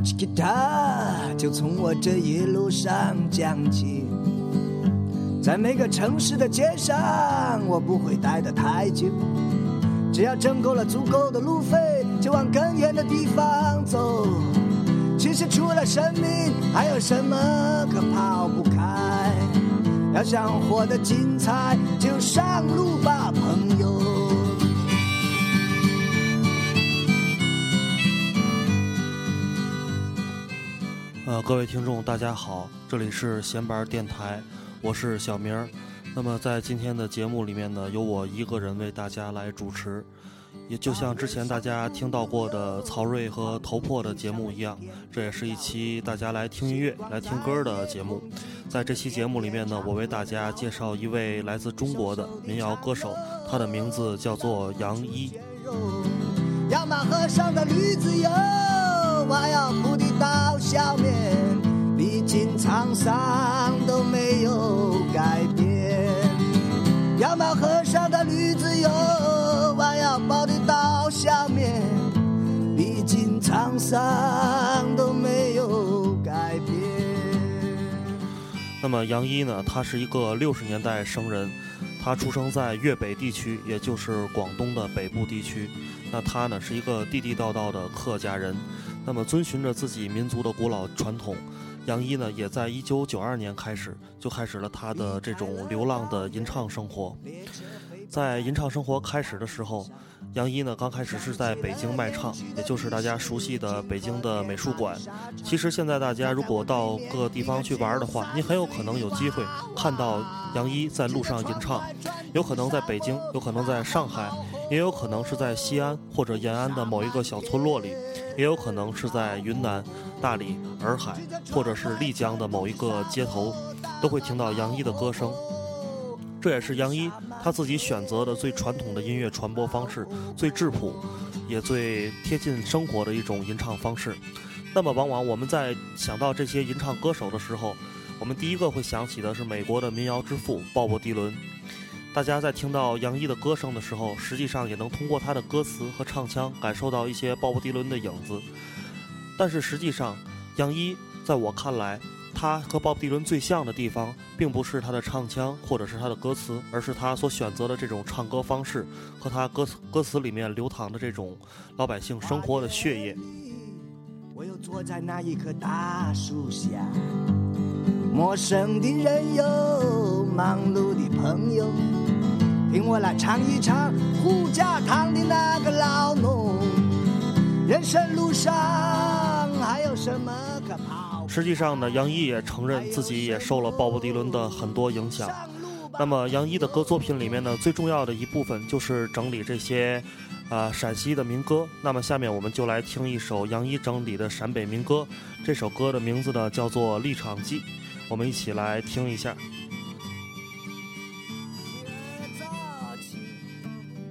起吉他，就从我这一路上讲起。在每个城市的街上，我不会待得太久。只要挣够了足够的路费，就往更远的地方走。其实除了生命，还有什么可抛不开？要想活得精彩，就上路吧，朋友。各位听众，大家好，这里是闲板电台，我是小明儿。那么在今天的节目里面呢，由我一个人为大家来主持，也就像之前大家听到过的曹睿和头破的节目一样，这也是一期大家来听音乐、来听歌的节目。在这期节目里面呢，我为大家介绍一位来自中国的民谣歌手，他的名字叫做杨一。马河上的驴子油，我要铺的刀削面，历经沧桑都没有改变。要马河上的驴子油，我要包的刀削面，历经沧桑都没有改变。那么杨一呢，他是一个六十年代生人，他出生在粤北地区，也就是广东的北部地区。那他呢是一个地地道道的客家人，那么遵循着自己民族的古老传统，杨一呢也在一九九二年开始就开始了他的这种流浪的吟唱生活。在吟唱生活开始的时候，杨一呢刚开始是在北京卖唱，也就是大家熟悉的北京的美术馆。其实现在大家如果到各个地方去玩的话，你很有可能有机会看到杨一在路上吟唱，有可能在北京，有可能在上海，也有可能是在西安或者延安的某一个小村落里，也有可能是在云南、大理、洱海或者是丽江的某一个街头，都会听到杨一的歌声。这也是杨一他自己选择的最传统的音乐传播方式，最质朴，也最贴近生活的一种吟唱方式。那么，往往我们在想到这些吟唱歌手的时候，我们第一个会想起的是美国的民谣之父鲍勃迪伦。大家在听到杨一的歌声的时候，实际上也能通过他的歌词和唱腔感受到一些鲍勃迪伦的影子。但是实际上，杨一在我看来，他和鲍勃迪伦最像的地方，并不是他的唱腔或者是他的歌词，而是他所选择的这种唱歌方式和他歌词歌词里面流淌的这种老百姓生活的血液。我又坐在那一棵大树下，陌生的人有忙碌的朋友，听我来唱一唱胡家塘的那个老农。人生路上还有什么可跑？实际上呢，杨一也承认自己也受了鲍勃迪伦的很多影响。那么杨一的歌作品里面呢，最重要的一部分就是整理这些，啊陕西的民歌。那么下面我们就来听一首杨一整理的陕北民歌，这首歌的名字呢叫做《立场记》，我们一起来听一下。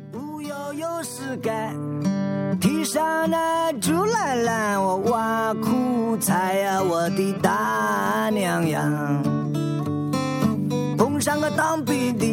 不要有事干，提上那竹篮篮，我挖苦菜呀，我的大娘呀。碰上个当兵的，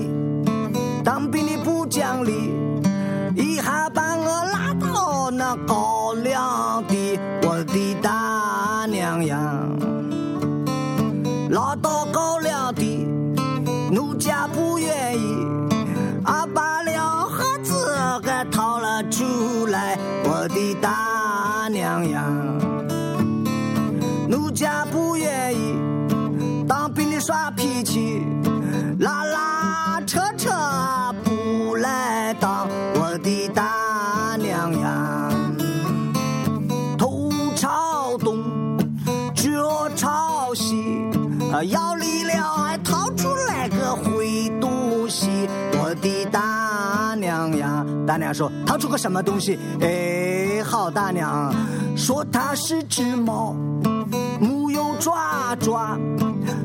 大娘说掏出个什么东西？哎，好大娘，说它是只猫，木有爪爪，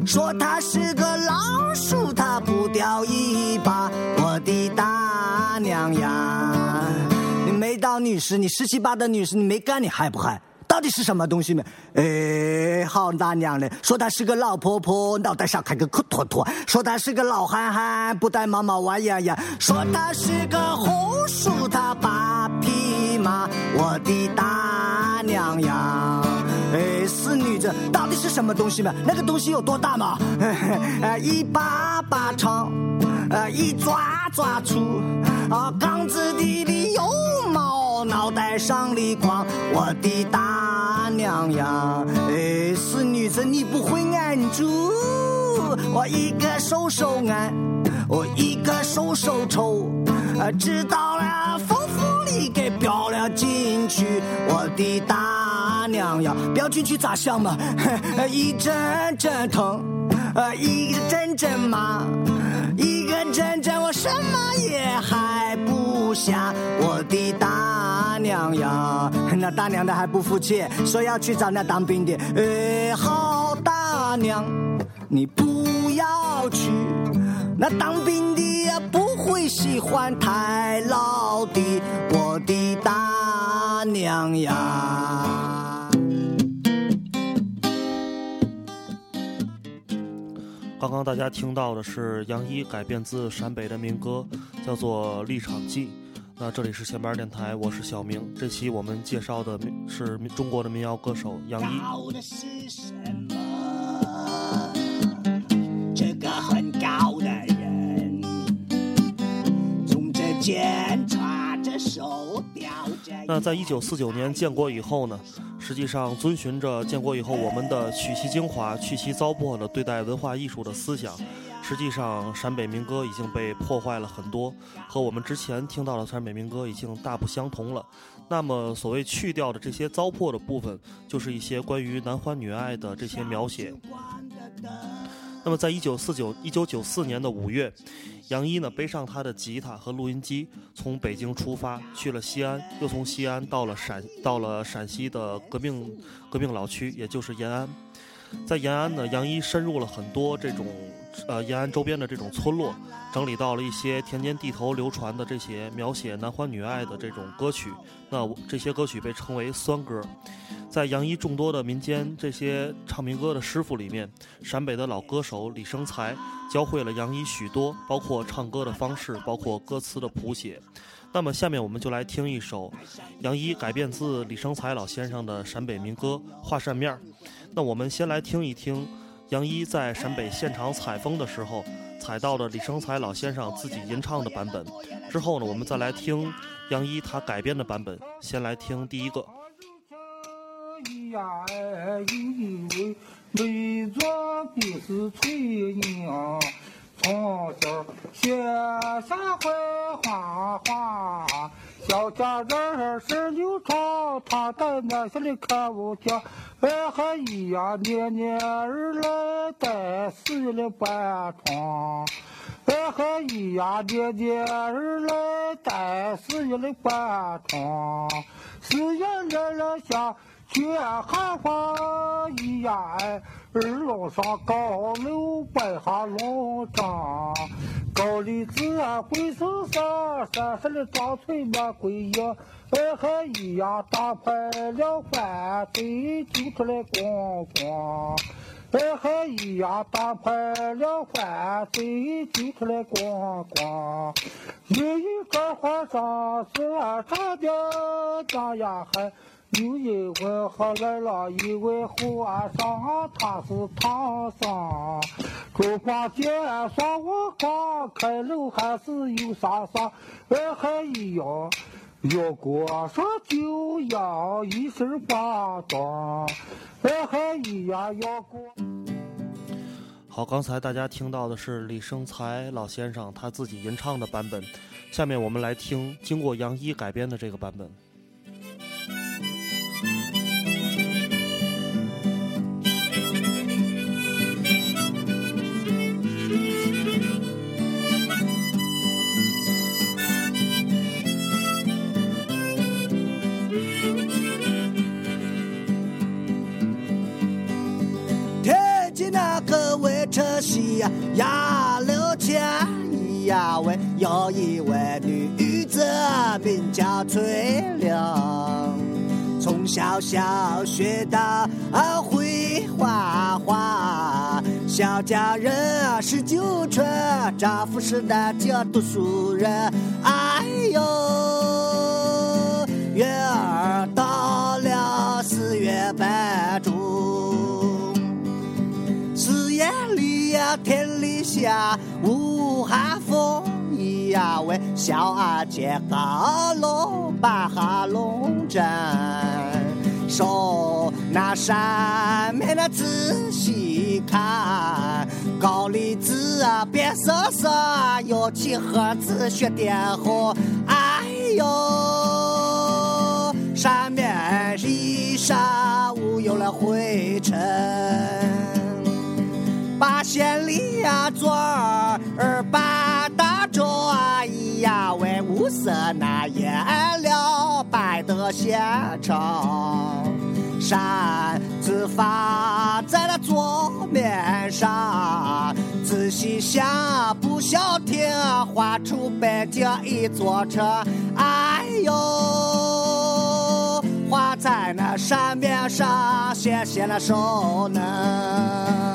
说它是个老鼠，它不掉尾巴。我的大娘呀，你没当女士，你十七八的女士，你没干，你害不害？到底是什么东西呢？哎，好大娘嘞！说她是个老婆婆，脑袋上开个裤坨坨；说她是个老憨憨，不带毛毛玩呀呀；说她是个红薯，她八匹马。我的大娘呀！哎，死女子，到底是什么东西嘛？那个东西有多大嘛？呃，一把把长，呃，一抓抓粗，啊，缸子底里有毛，脑袋上里光。我的大娘呀！哎，死女子，你不会按住，我一个手手按，我一个手手抽，啊，知道了，风风你给飙了进去，我的大。娘呀，飙进去咋想嘛？一阵阵疼，呃，一阵阵麻，一个阵阵我什么也还不下。我的大娘呀，那大娘的还不服气，说要去找那当兵的。哎，好大娘，你不要去，那当兵的呀不会喜欢太老的。我的大娘呀。刚刚大家听到的是杨一改编自陕北的民歌，叫做《立场记》。那这里是前边电台，我是小明。这期我们介绍的是中国的民谣歌手杨一。这个很高从这肩插着手吊着。那在一九四九年建国以后呢？实际上，遵循着建国以后我们的取其精华、去其糟粕的对待文化艺术的思想，实际上陕北民歌已经被破坏了很多，和我们之前听到的陕北民歌已经大不相同了。那么，所谓去掉的这些糟粕的部分，就是一些关于男欢女爱的这些描写。那么，在一九四九、一九九四年的五月。杨一呢，背上他的吉他和录音机，从北京出发去了西安，又从西安到了陕，到了陕西的革命革命老区，也就是延安。在延安呢，杨一深入了很多这种呃延安周边的这种村落，整理到了一些田间地头流传的这些描写男欢女爱的这种歌曲。那这些歌曲被称为酸歌。在杨一众多的民间这些唱民歌的师傅里面，陕北的老歌手李生才教会了杨一许多，包括唱歌的方式，包括歌词的谱写。那么下面我们就来听一首杨一改编自李生才老先生的陕北民歌《画扇面儿》。那我们先来听一听杨一在陕北现场采风的时候采到了李生才老先生自己吟唱的版本。之后呢，我们再来听杨一他改编的版本。先来听第一个。呀，因为没做的是翠娘，从小学下会画画，小家人儿是有床，他在那些里看不见。哎还一呀，年年儿来带四月半床，哎还一呀，年年儿来带四月半床，四月来了下。雪寒花一呀哎，二楼上高楼摆下龙章，高丽子啊桂树上，山上的张翠玫瑰叶，哎还一呀打牌了饭对就出来逛逛，哎还一呀打牌了饭对就出来逛逛，有一个和尚是长的家呀还。有一位好来了一位和尚，他是唐僧。猪八戒说我刚开路还是有啥啥？哎还一样，要过上就要一身八装。哎还一样要过。好，刚才大家听到的是李生才老先生他自己吟唱的版本，下面我们来听经过杨一改编的这个版本。西呀六千呀喂，有一位女子名叫翠玲，从小小学到会画画，小家人是九春，丈夫是南京读书人，哎呦，月儿到了四月半中。四月里呀，天里下无寒风咿呀喂，小俺见高楼摆下龙阵，说那山面那仔细看，高丽子啊变色色，有起盒子雪点红，哎呦，山面一上无有了灰尘。八仙里呀，坐儿八大洲啊，咿呀喂，五色那颜料摆得现成，扇子放在了桌面上，仔细想不消停，画出北京一座城，哎呦，画在那山面上，显现了手能。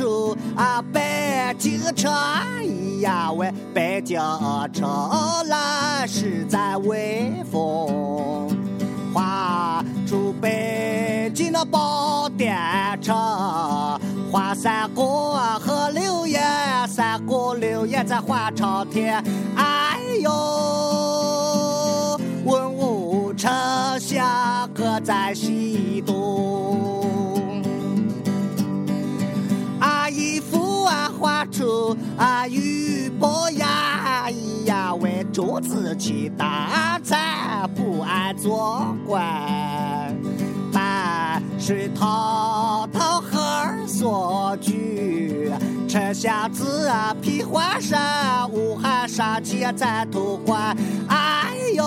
啊画出啊北京城呀喂，北京城来实在威风，画出北京的宝殿城，画三国和刘爷，三国刘爷在画朝天，哎呦，文武丞相各在西东。出啊玉伯呀咿呀喂，朱自清大才不爱做官，半水滔滔河所居，丞相子啊披花衫，武汉杀气在头环，哎呦。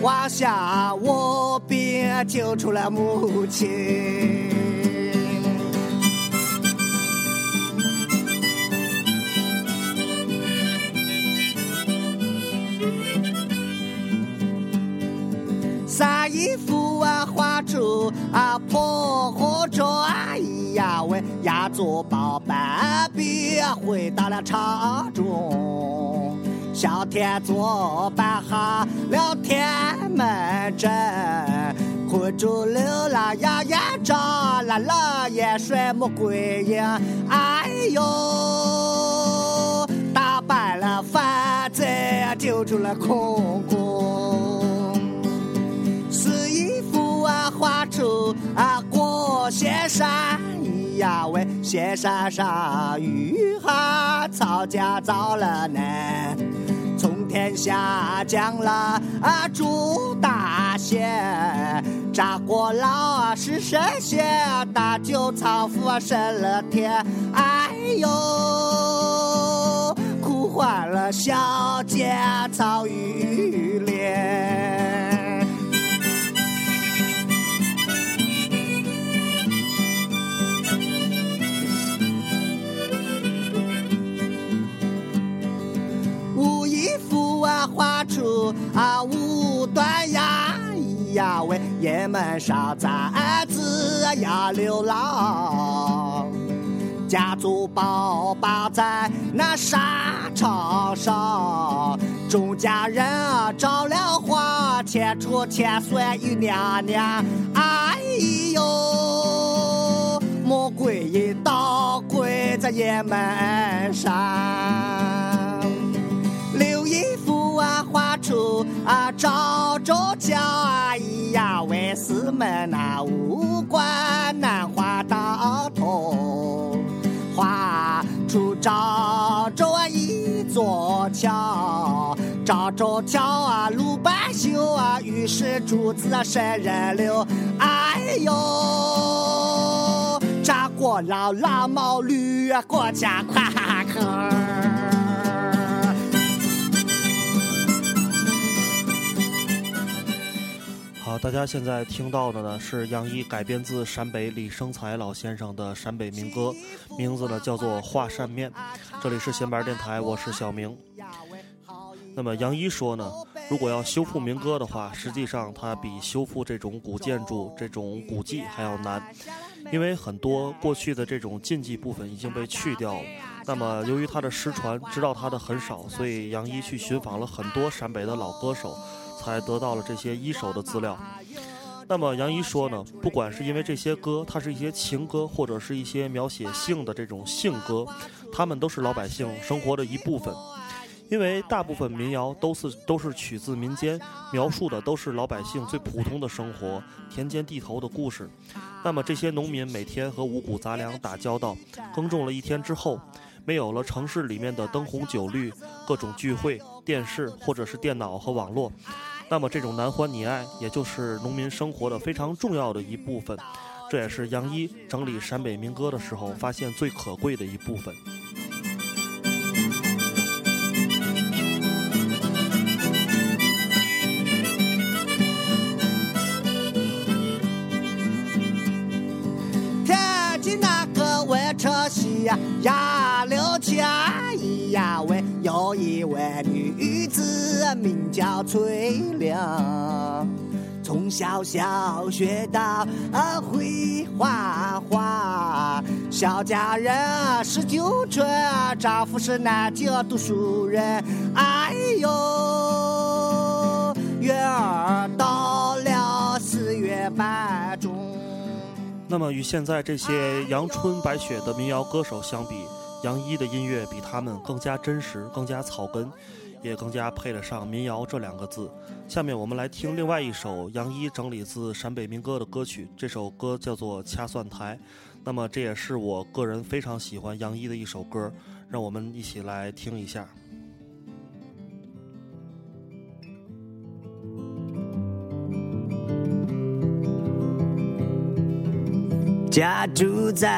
望下我便救出了母亲。三姨夫啊，画出啊破火砖呀喂，压住宝半壁回到了朝中。小天作摆下了天门阵，困住了啦呀眼罩，蓝了眼水没归影，哎呦，打败了反贼，救出了空空。出啊过仙山呀喂，仙山上雨哈草家遭了难，从天下降了啊朱大仙，扎过老啊是神仙，大酒仓府啊升了天，哎呦，哭坏了小姐曹玉莲。喂，雁门上簪子呀流浪，家族宝绑在那沙场上，众家人啊着了花，牵出千岁与娘娘，哎呦，魔鬼一刀跪在雁门上。出啊赵州桥啊，咿呀喂，四门那五关难画到头，画出赵州啊一座桥，赵州桥啊鲁班修啊，于是柱子啊神人流，哎呦，扎过绕老毛驴过家夸克。好，大家现在听到的呢是杨一改编自陕北李生才老先生的陕北民歌，名字呢叫做《画扇面》。这里是闲板电台，我是小明。那么杨一说呢，如果要修复民歌的话，实际上它比修复这种古建筑、这种古迹还要难，因为很多过去的这种禁忌部分已经被去掉了。那么由于它的失传，知道它的很少，所以杨一去寻访了很多陕北的老歌手，才得到了这些一手的资料。那么杨一说呢，不管是因为这些歌，它是一些情歌，或者是一些描写性的这种性歌，他们都是老百姓生活的一部分。因为大部分民谣都是都是取自民间，描述的都是老百姓最普通的生活，田间地头的故事。那么这些农民每天和五谷杂粮打交道，耕种了一天之后，没有了城市里面的灯红酒绿、各种聚会、电视或者是电脑和网络，那么这种男欢女爱，也就是农民生活的非常重要的一部分。这也是杨一整理陕北民歌的时候发现最可贵的一部分。名叫翠玲，从小小学到会画画，小家人十九春，丈夫是南京读书人，哎呦，月儿到了四月半中。那么与现在这些阳春白雪的民谣歌手相比，杨一的音乐比他们更加真实、更加草根，也更加配得上“民谣”这两个字。下面我们来听另外一首杨一整理自陕北民歌的歌曲，这首歌叫做《掐蒜台》。那么这也是我个人非常喜欢杨一的一首歌，让我们一起来听一下。家住在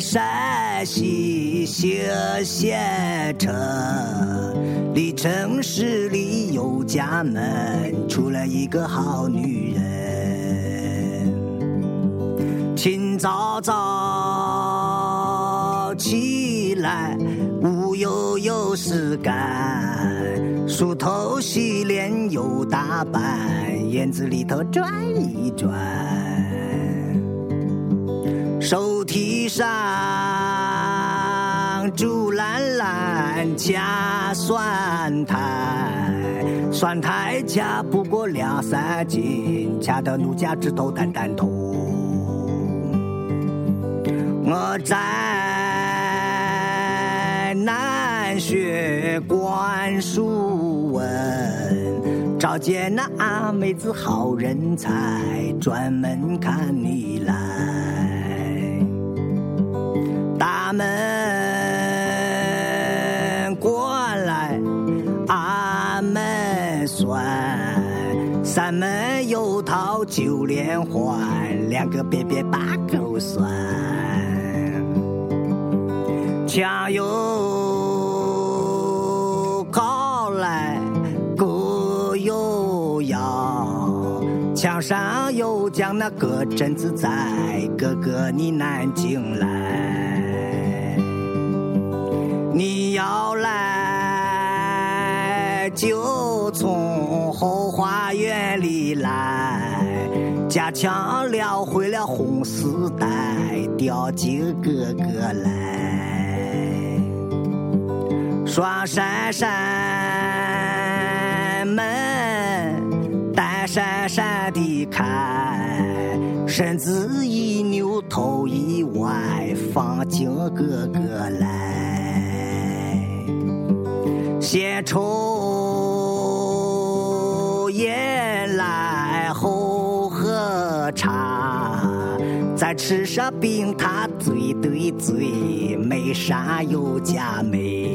山西兴县城，离城市里有家门，出了一个好女人。清早早起来，无忧有事干，梳头洗脸又打扮，院子里头转一转。手提上竹篮篮掐蒜苔，蒜苔掐不过两三斤，掐得奴家指头蛋蛋痛。我在南学观书文，找见那阿妹子好人才，专门看你来。大门咱们有套九连环，两个边边把钩拴。墙又高来，鼓又摇，墙上有讲那个镇子在，哥哥你南京来。你要来就从后花园里来，加强了回了红丝带，吊进哥哥来。双闪闪门，单闪闪地开，身子一扭，头一歪，放进哥哥来。先抽吃上冰塔醉对嘴，没啥有佳美。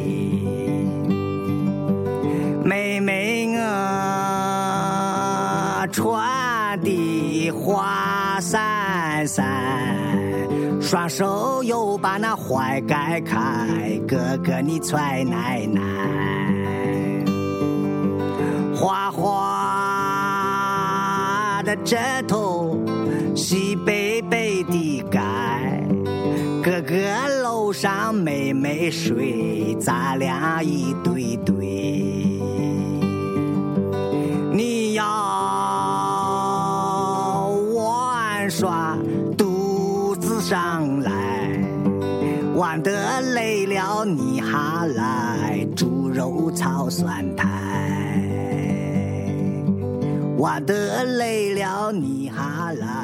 妹妹我穿的花衫衫，双手又把那怀盖开，哥哥你踹奶奶，花花的枕头，西北贝的盖，哥哥楼上妹妹睡，咱俩一对对。你要玩耍，肚子上来，玩得累了你还来，猪肉炒酸菜。玩得累了你还来，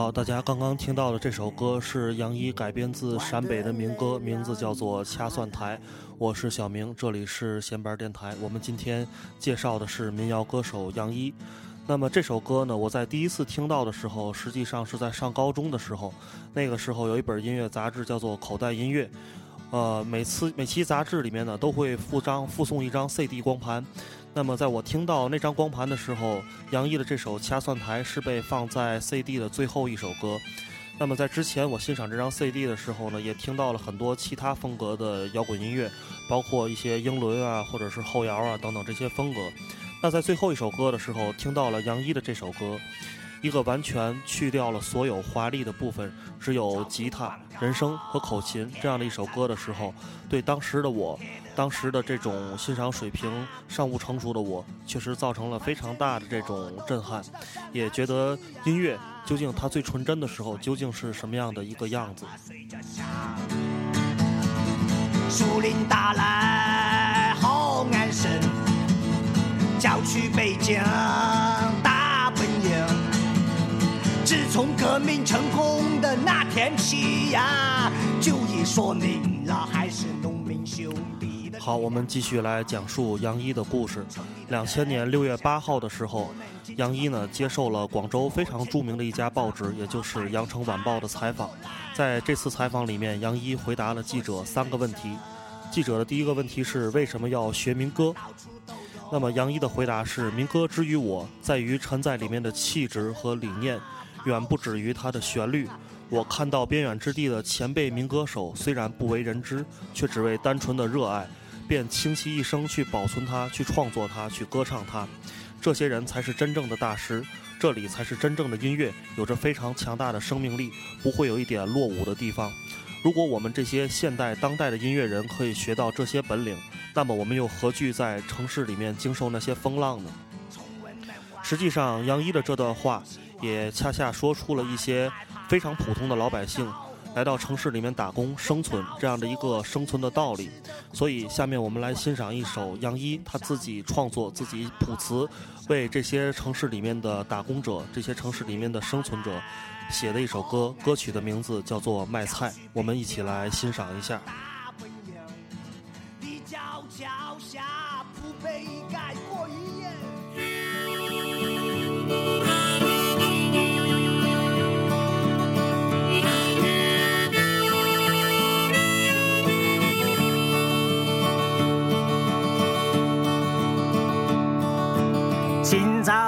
好，大家刚刚听到的这首歌是杨一改编自陕北的民歌，名字叫做《掐蒜台》。我是小明，这里是闲班电台。我们今天介绍的是民谣歌手杨一。那么这首歌呢，我在第一次听到的时候，实际上是在上高中的时候。那个时候有一本音乐杂志叫做《口袋音乐》，呃，每次每期杂志里面呢都会附张附送一张 CD 光盘。那么在我听到那张光盘的时候，杨一的这首《掐蒜台》是被放在 CD 的最后一首歌。那么在之前我欣赏这张 CD 的时候呢，也听到了很多其他风格的摇滚音乐，包括一些英伦啊，或者是后摇啊等等这些风格。那在最后一首歌的时候，听到了杨一的这首歌，一个完全去掉了所有华丽的部分，只有吉他、人声和口琴这样的一首歌的时候，对当时的我，当时的这种欣赏水平尚不成熟的我，确实造成了非常大的这种震撼，也觉得音乐究竟它最纯真的时候究竟是什么样的一个样子。树林大来好安生，郊区北疆大本营。自从革命成功的那天起呀，就已说明了还是农民兄弟。好，我们继续来讲述杨一的故事。两千年六月八号的时候，杨一呢接受了广州非常著名的一家报纸，也就是《羊城晚报》的采访。在这次采访里面，杨一回答了记者三个问题。记者的第一个问题是为什么要学民歌？那么杨一的回答是：民歌之于我，在于沉在里面的气质和理念，远不止于它的旋律。我看到边远之地的前辈民歌手，虽然不为人知，却只为单纯的热爱，便倾其一生去保存它、去创作它、去歌唱它。这些人才是真正的大师，这里才是真正的音乐，有着非常强大的生命力，不会有一点落伍的地方。如果我们这些现代当代的音乐人可以学到这些本领，那么我们又何惧在城市里面经受那些风浪呢？实际上，杨一的这段话也恰恰说出了一些非常普通的老百姓来到城市里面打工生存这样的一个生存的道理。所以，下面我们来欣赏一首杨一他自己创作、自己谱词，为这些城市里面的打工者、这些城市里面的生存者。写的一首歌，歌曲的名字叫做《卖菜》，我们一起来欣赏一下。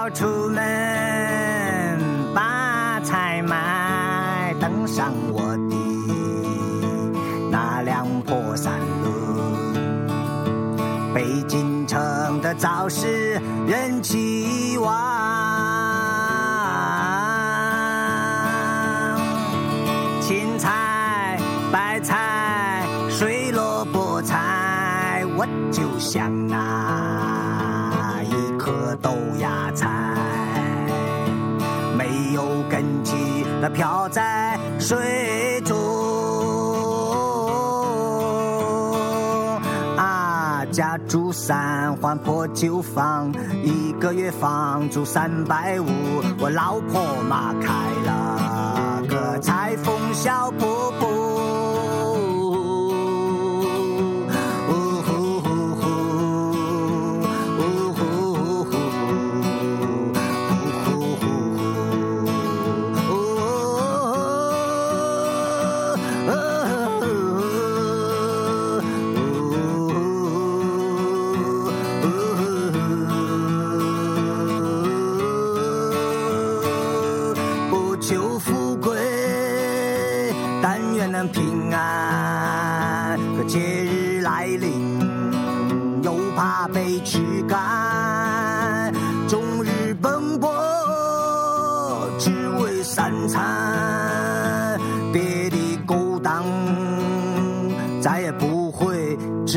要出门把菜买，登上我的那辆破三轮。北京城的早市人气漂在水中。啊，家住三环破旧房，一个月房租三百五，我老婆妈开了个裁缝小铺铺。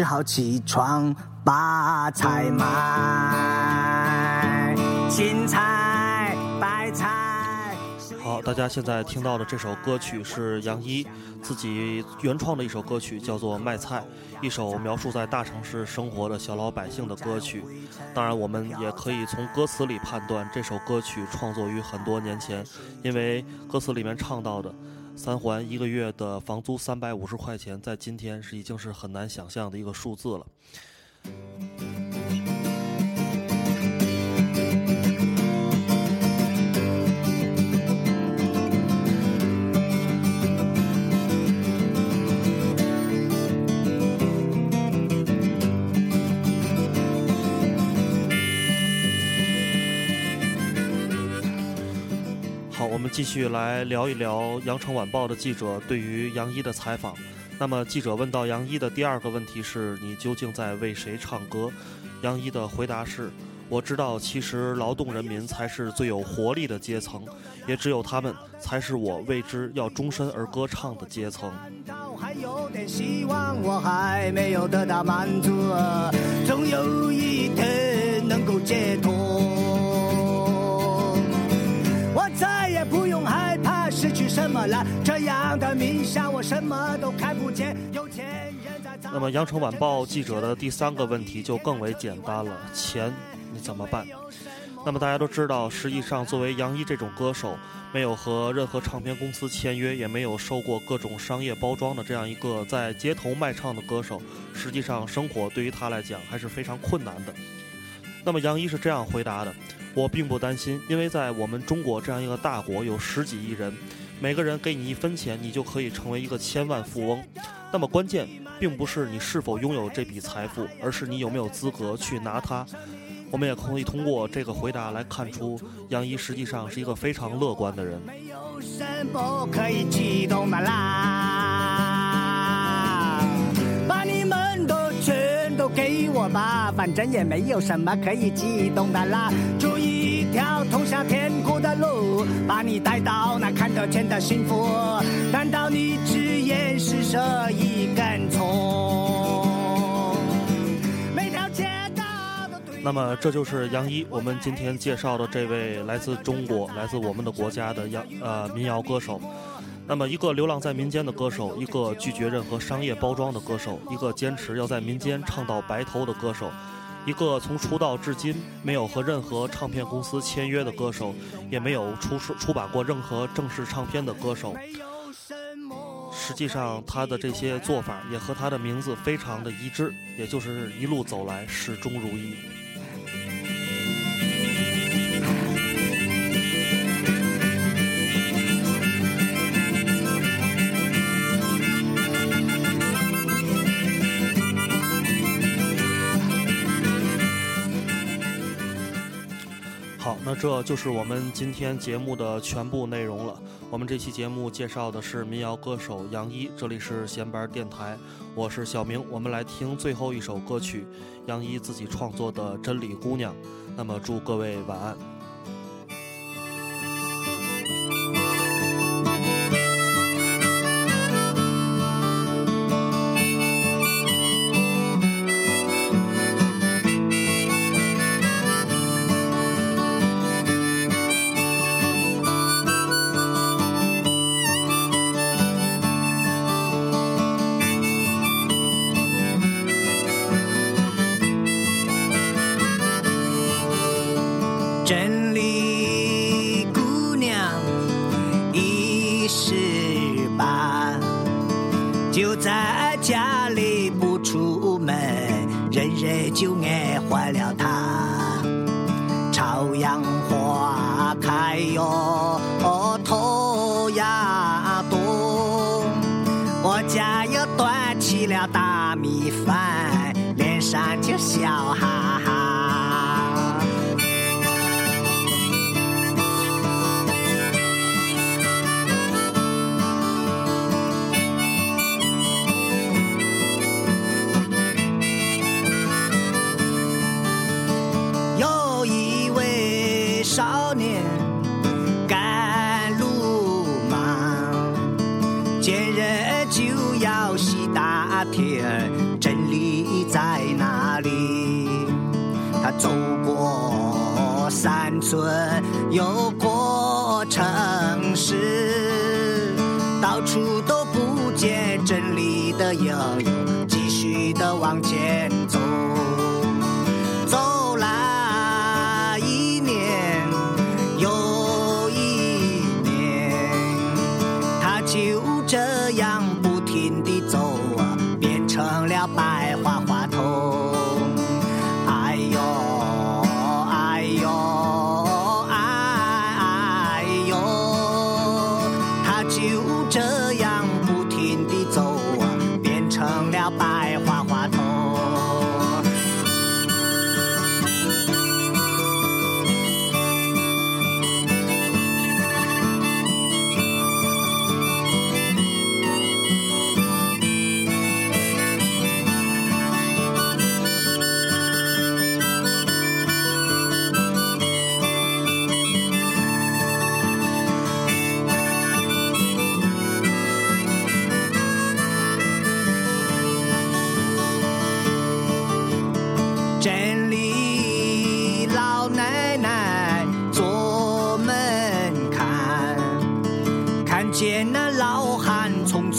好起床把菜买，青菜、白菜。好，大家现在听到的这首歌曲是杨一自己原创的一首歌曲，叫做《卖菜》，一首描述在大城市生活的小老百姓的歌曲。当然，我们也可以从歌词里判断，这首歌曲创作于很多年前，因为歌词里面唱到的三环一个月的房租三百五十块钱，在今天是已经是很难想象的一个数字了。我们继续来聊一聊《羊城晚报》的记者对于杨一的采访。那么，记者问到杨一的第二个问题是：你究竟在为谁唱歌？杨一的回答是：我知道，其实劳动人民才是最有活力的阶层，也只有他们才是我为之要终身而歌唱的阶层。还有点希望，我还没有得到满足，总有一天能够解脱。什么了，这样的冥想我什么都看不见。有钱人在那么，《羊城晚报》记者的第三个问题就更为简单了：钱你怎么办？那么大家都知道，实际上作为杨一这种歌手，没有和任何唱片公司签约，也没有受过各种商业包装的这样一个在街头卖唱的歌手，实际上生活对于他来讲还是非常困难的。那么杨一是这样回答的：“我并不担心，因为在我们中国这样一个大国，有十几亿人，每个人给你一分钱，你就可以成为一个千万富翁。那么关键并不是你是否拥有这笔财富，而是你有没有资格去拿它。”我们也可以通过这个回答来看出，杨怡实际上是一个非常乐观的人。没有什么可以激动的啦，给我吧，反正也没有什么可以激动的啦。筑一条通向天国的路，把你带到那看得见的幸福。难道你只眼施舍一根葱？每条街道那么这就是杨一，我们今天介绍的这位来自中国、来自我们的国家的杨呃民谣歌手。那么一个流浪在民间的歌手，一个拒绝任何商业包装的歌手，一个坚持要在民间唱到白头的歌手，一个从出道至今没有和任何唱片公司签约的歌手，也没有出出版过任何正式唱片的歌手。实际上，他的这些做法也和他的名字非常的一致，也就是一路走来始终如一。好，那这就是我们今天节目的全部内容了。我们这期节目介绍的是民谣歌手杨一，这里是闲班电台，我是小明。我们来听最后一首歌曲，杨一自己创作的《真理姑娘》。那么祝各位晚安。他。朝阳花开哟，头呀多，我家又端起了大米饭，脸上就笑哈走过山村，又过城市，到处都不见真理的影，继续的往前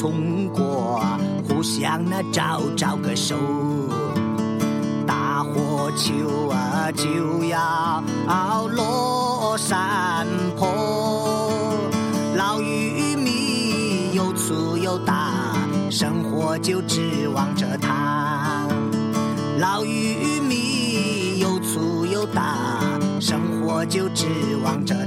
匆匆过，互相那招招个手。大火球啊就要落山坡，老玉米又粗又大，生活就指望着它。老玉米又粗又大，生活就指望着。